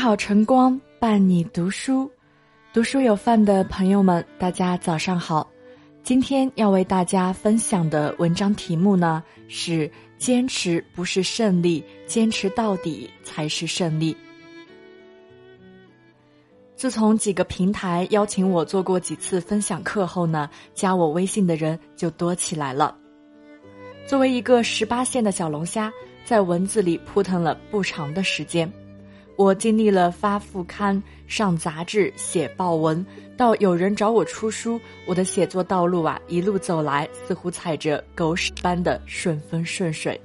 好晨光伴你读书，读书有饭的朋友们，大家早上好。今天要为大家分享的文章题目呢是“坚持不是胜利，坚持到底才是胜利”。自从几个平台邀请我做过几次分享课后呢，加我微信的人就多起来了。作为一个十八线的小龙虾，在文字里扑腾了不长的时间。我经历了发副刊、上杂志、写报文，到有人找我出书，我的写作道路啊，一路走来似乎踩着狗屎般的顺风顺水。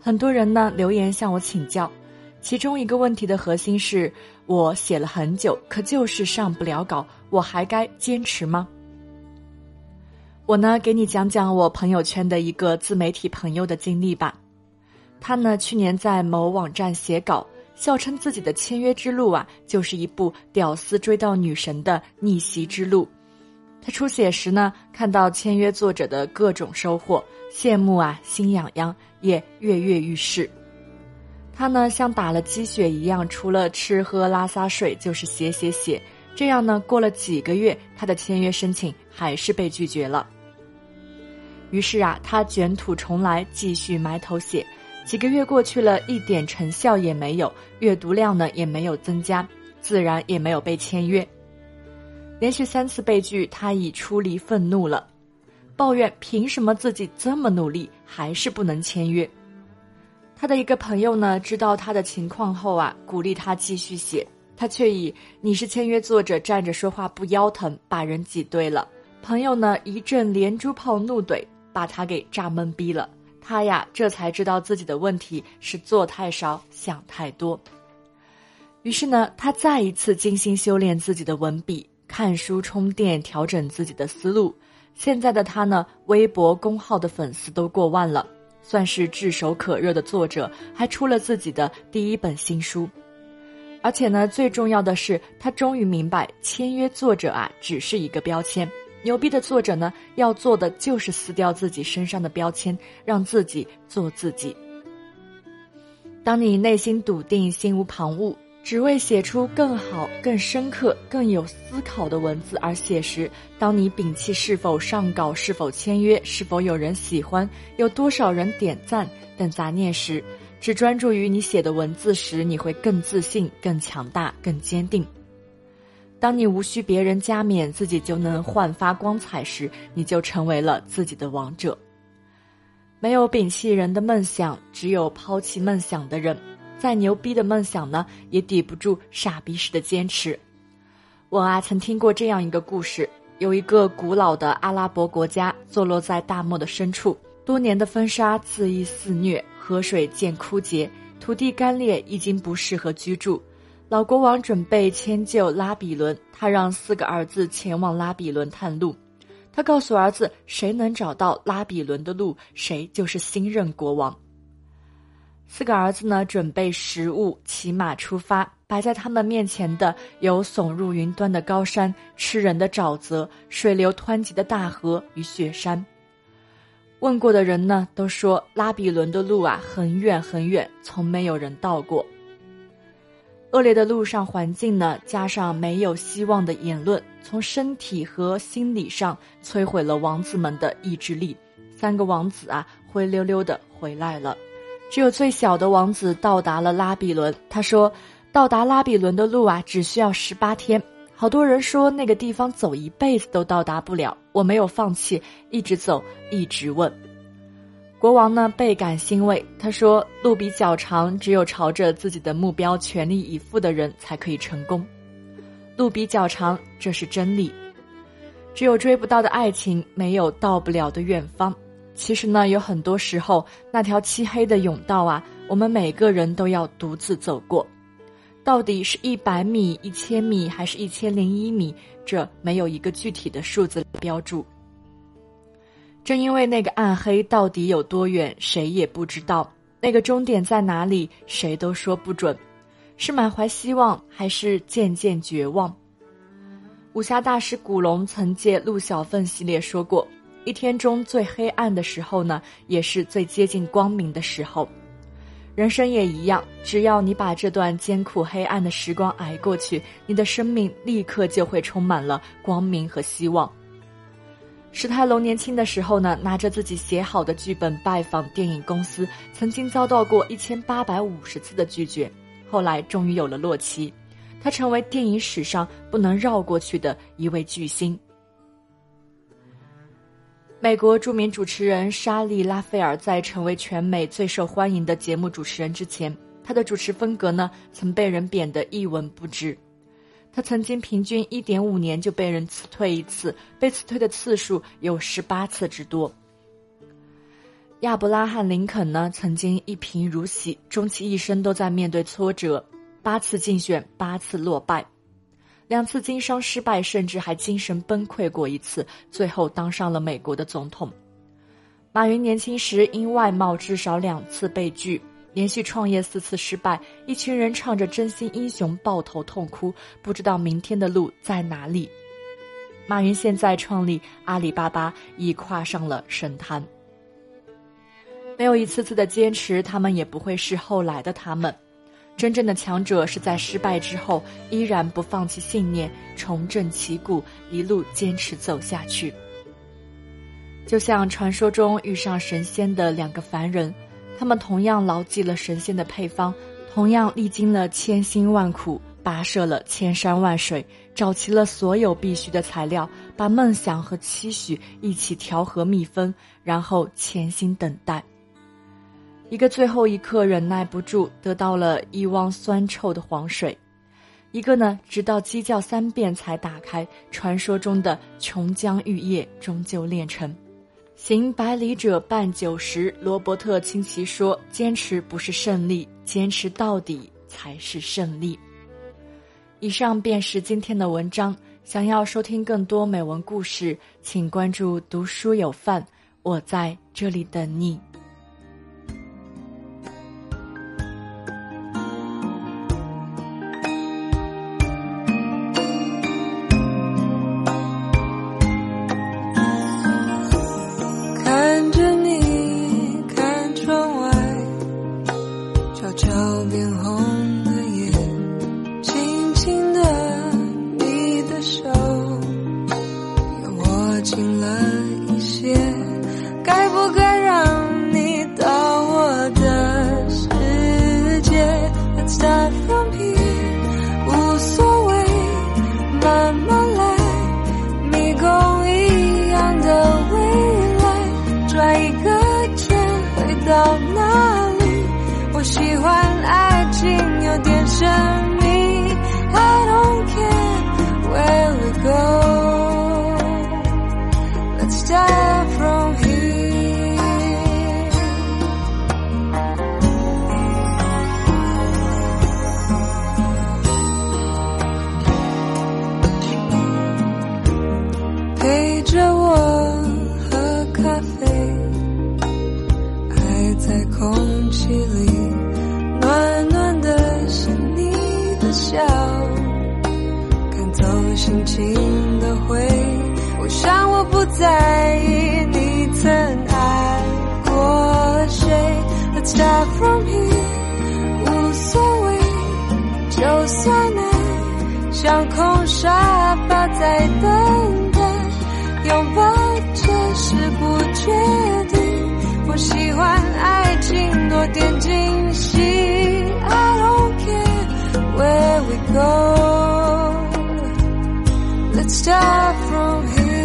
很多人呢留言向我请教，其中一个问题的核心是我写了很久，可就是上不了稿，我还该坚持吗？我呢给你讲讲我朋友圈的一个自媒体朋友的经历吧，他呢去年在某网站写稿。笑称自己的签约之路啊，就是一部屌丝追到女神的逆袭之路。他书写时呢，看到签约作者的各种收获，羡慕啊，心痒痒，也跃跃欲试。他呢，像打了鸡血一样，除了吃喝拉撒睡，就是写写写。这样呢，过了几个月，他的签约申请还是被拒绝了。于是啊，他卷土重来，继续埋头写。几个月过去了，一点成效也没有，阅读量呢也没有增加，自然也没有被签约。连续三次被拒，他已出离愤怒了，抱怨凭什么自己这么努力还是不能签约。他的一个朋友呢，知道他的情况后啊，鼓励他继续写，他却以“你是签约作者，站着说话不腰疼”把人挤兑了。朋友呢一阵连珠炮怒怼，把他给炸懵逼了。他呀，这才知道自己的问题是做太少，想太多。于是呢，他再一次精心修炼自己的文笔，看书充电，调整自己的思路。现在的他呢，微博公号的粉丝都过万了，算是炙手可热的作者，还出了自己的第一本新书。而且呢，最重要的是，他终于明白，签约作者啊，只是一个标签。牛逼的作者呢，要做的就是撕掉自己身上的标签，让自己做自己。当你内心笃定、心无旁骛，只为写出更好、更深刻、更有思考的文字而写时，当你摒弃是否上稿、是否签约、是否有人喜欢、有多少人点赞等杂念时，只专注于你写的文字时，你会更自信、更强大、更坚定。当你无需别人加冕，自己就能焕发光彩时，你就成为了自己的王者。没有摒弃人的梦想，只有抛弃梦想的人。再牛逼的梦想呢，也抵不住傻逼式的坚持。我啊，曾听过这样一个故事：有一个古老的阿拉伯国家，坐落在大漠的深处，多年的风沙恣意肆虐，河水渐枯竭，土地干裂，已经不适合居住。老国王准备迁就拉比伦，他让四个儿子前往拉比伦探路。他告诉儿子，谁能找到拉比伦的路，谁就是新任国王。四个儿子呢，准备食物，骑马出发。摆在他们面前的有耸入云端的高山、吃人的沼泽、水流湍急的大河与雪山。问过的人呢，都说拉比伦的路啊，很远很远，从没有人到过。恶劣的路上环境呢，加上没有希望的言论，从身体和心理上摧毁了王子们的意志力。三个王子啊，灰溜溜的回来了，只有最小的王子到达了拉比伦。他说：“到达拉比伦的路啊，只需要十八天。”好多人说那个地方走一辈子都到达不了，我没有放弃，一直走，一直问。国王呢倍感欣慰，他说：“路比较长，只有朝着自己的目标全力以赴的人才可以成功。路比较长，这是真理。只有追不到的爱情，没有到不了的远方。其实呢，有很多时候，那条漆黑的甬道啊，我们每个人都要独自走过。到底是一百米、一千米，还是一千零一米？这没有一个具体的数字标注。”正因为那个暗黑到底有多远，谁也不知道；那个终点在哪里，谁都说不准。是满怀希望，还是渐渐绝望？武侠大师古龙曾借陆小凤系列说过：一天中最黑暗的时候呢，也是最接近光明的时候。人生也一样，只要你把这段艰苦黑暗的时光挨过去，你的生命立刻就会充满了光明和希望。史泰龙年轻的时候呢，拿着自己写好的剧本拜访电影公司，曾经遭到过一千八百五十次的拒绝，后来终于有了洛奇，他成为电影史上不能绕过去的一位巨星。美国著名主持人莎莉·拉斐尔在成为全美最受欢迎的节目主持人之前，她的主持风格呢曾被人贬得一文不值。他曾经平均一点五年就被人辞退一次，被辞退的次数有十八次之多。亚伯拉罕·林肯呢曾经一贫如洗，终其一生都在面对挫折，八次竞选，八次落败。两次经商失败，甚至还精神崩溃过一次，最后当上了美国的总统。马云年轻时因外貌至少两次被拒，连续创业四次失败，一群人唱着“真心英雄”抱头痛哭，不知道明天的路在哪里。马云现在创立阿里巴巴，已跨上了神坛。没有一次次的坚持，他们也不会是后来的他们。真正的强者是在失败之后依然不放弃信念，重振旗鼓，一路坚持走下去。就像传说中遇上神仙的两个凡人，他们同样牢记了神仙的配方，同样历经了千辛万苦，跋涉了千山万水，找齐了所有必须的材料，把梦想和期许一起调和密封，然后潜心等待。一个最后一刻忍耐不住，得到了一汪酸臭的黄水；一个呢，直到鸡叫三遍才打开。传说中的琼浆玉液终究炼成。行百里者半九十。罗伯特清崎说：“坚持不是胜利，坚持到底才是胜利。”以上便是今天的文章。想要收听更多美文故事，请关注“读书有范”，我在这里等你。陪着我喝咖啡，爱在空气里，暖暖的是你的笑，赶走心情的灰。我想我不在意你曾爱过谁，Let's start from here，无所谓，就算爱像空沙发在等。决定。我喜欢爱情多点惊喜，I don't care where we go, let's start from here.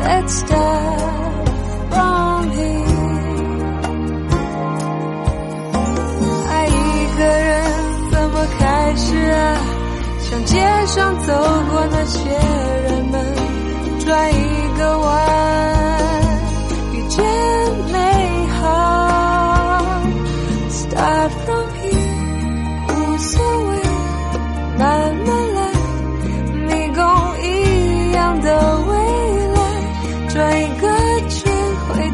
Let's start from here. 爱一个人怎么开始啊？像街上走过那些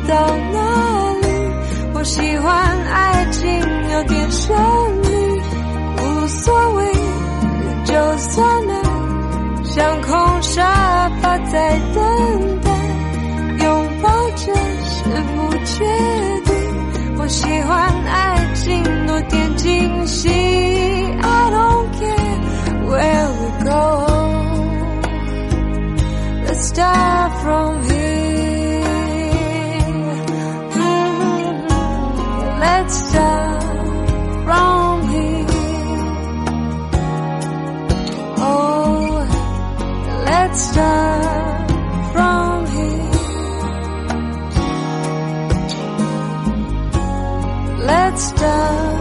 到哪里？我喜欢爱情有点神秘，无所谓，就算了像空沙发在等待，拥抱着是不。确定。我喜欢爱情多点惊喜。I don't care where we go. Let's start from let's start from here. Let's start.